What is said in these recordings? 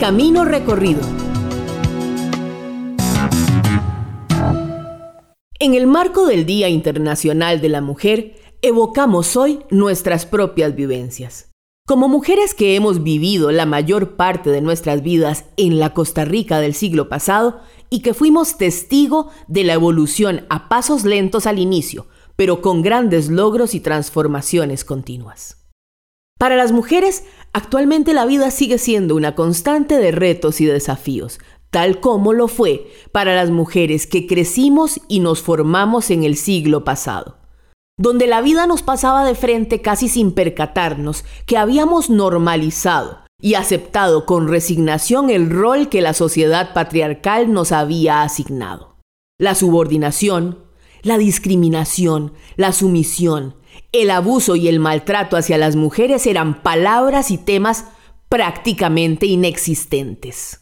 camino recorrido. En el marco del Día Internacional de la Mujer, evocamos hoy nuestras propias vivencias. Como mujeres que hemos vivido la mayor parte de nuestras vidas en la Costa Rica del siglo pasado y que fuimos testigo de la evolución a pasos lentos al inicio, pero con grandes logros y transformaciones continuas. Para las mujeres, actualmente la vida sigue siendo una constante de retos y desafíos, tal como lo fue para las mujeres que crecimos y nos formamos en el siglo pasado, donde la vida nos pasaba de frente casi sin percatarnos que habíamos normalizado y aceptado con resignación el rol que la sociedad patriarcal nos había asignado. La subordinación, la discriminación, la sumisión, el abuso y el maltrato hacia las mujeres eran palabras y temas prácticamente inexistentes.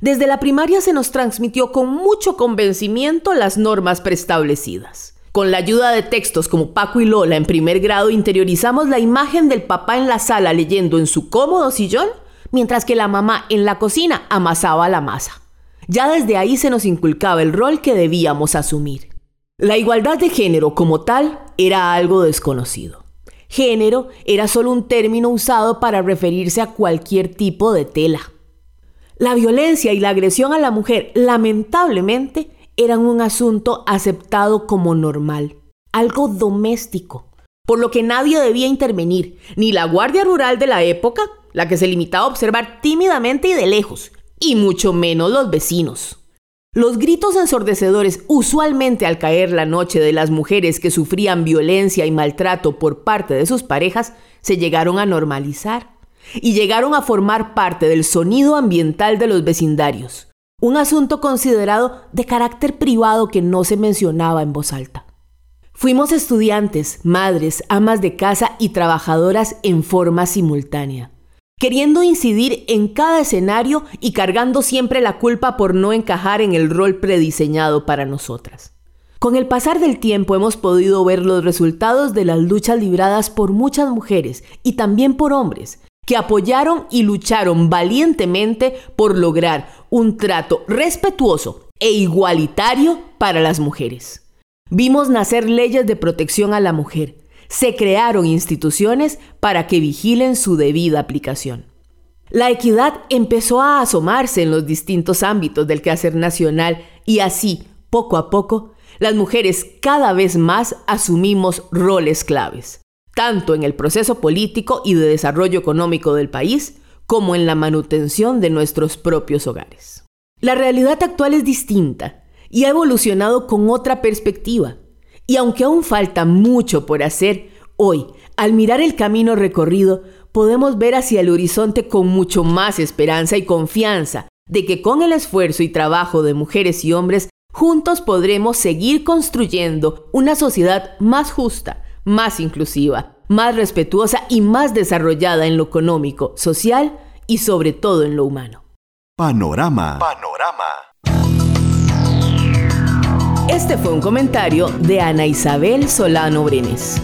Desde la primaria se nos transmitió con mucho convencimiento las normas preestablecidas. Con la ayuda de textos como Paco y Lola en primer grado interiorizamos la imagen del papá en la sala leyendo en su cómodo sillón, mientras que la mamá en la cocina amasaba la masa. Ya desde ahí se nos inculcaba el rol que debíamos asumir. La igualdad de género como tal era algo desconocido. Género era solo un término usado para referirse a cualquier tipo de tela. La violencia y la agresión a la mujer, lamentablemente, eran un asunto aceptado como normal, algo doméstico, por lo que nadie debía intervenir, ni la Guardia Rural de la época, la que se limitaba a observar tímidamente y de lejos, y mucho menos los vecinos. Los gritos ensordecedores, usualmente al caer la noche de las mujeres que sufrían violencia y maltrato por parte de sus parejas, se llegaron a normalizar y llegaron a formar parte del sonido ambiental de los vecindarios, un asunto considerado de carácter privado que no se mencionaba en voz alta. Fuimos estudiantes, madres, amas de casa y trabajadoras en forma simultánea queriendo incidir en cada escenario y cargando siempre la culpa por no encajar en el rol prediseñado para nosotras. Con el pasar del tiempo hemos podido ver los resultados de las luchas libradas por muchas mujeres y también por hombres, que apoyaron y lucharon valientemente por lograr un trato respetuoso e igualitario para las mujeres. Vimos nacer leyes de protección a la mujer, se crearon instituciones para que vigilen su debida aplicación. La equidad empezó a asomarse en los distintos ámbitos del quehacer nacional y así, poco a poco, las mujeres cada vez más asumimos roles claves, tanto en el proceso político y de desarrollo económico del país, como en la manutención de nuestros propios hogares. La realidad actual es distinta y ha evolucionado con otra perspectiva, y aunque aún falta mucho por hacer, hoy, al mirar el camino recorrido, podemos ver hacia el horizonte con mucho más esperanza y confianza de que con el esfuerzo y trabajo de mujeres y hombres, juntos podremos seguir construyendo una sociedad más justa, más inclusiva, más respetuosa y más desarrollada en lo económico, social y sobre todo en lo humano. Panorama. Panorama. Este fue un comentario de Ana Isabel Solano Brenes.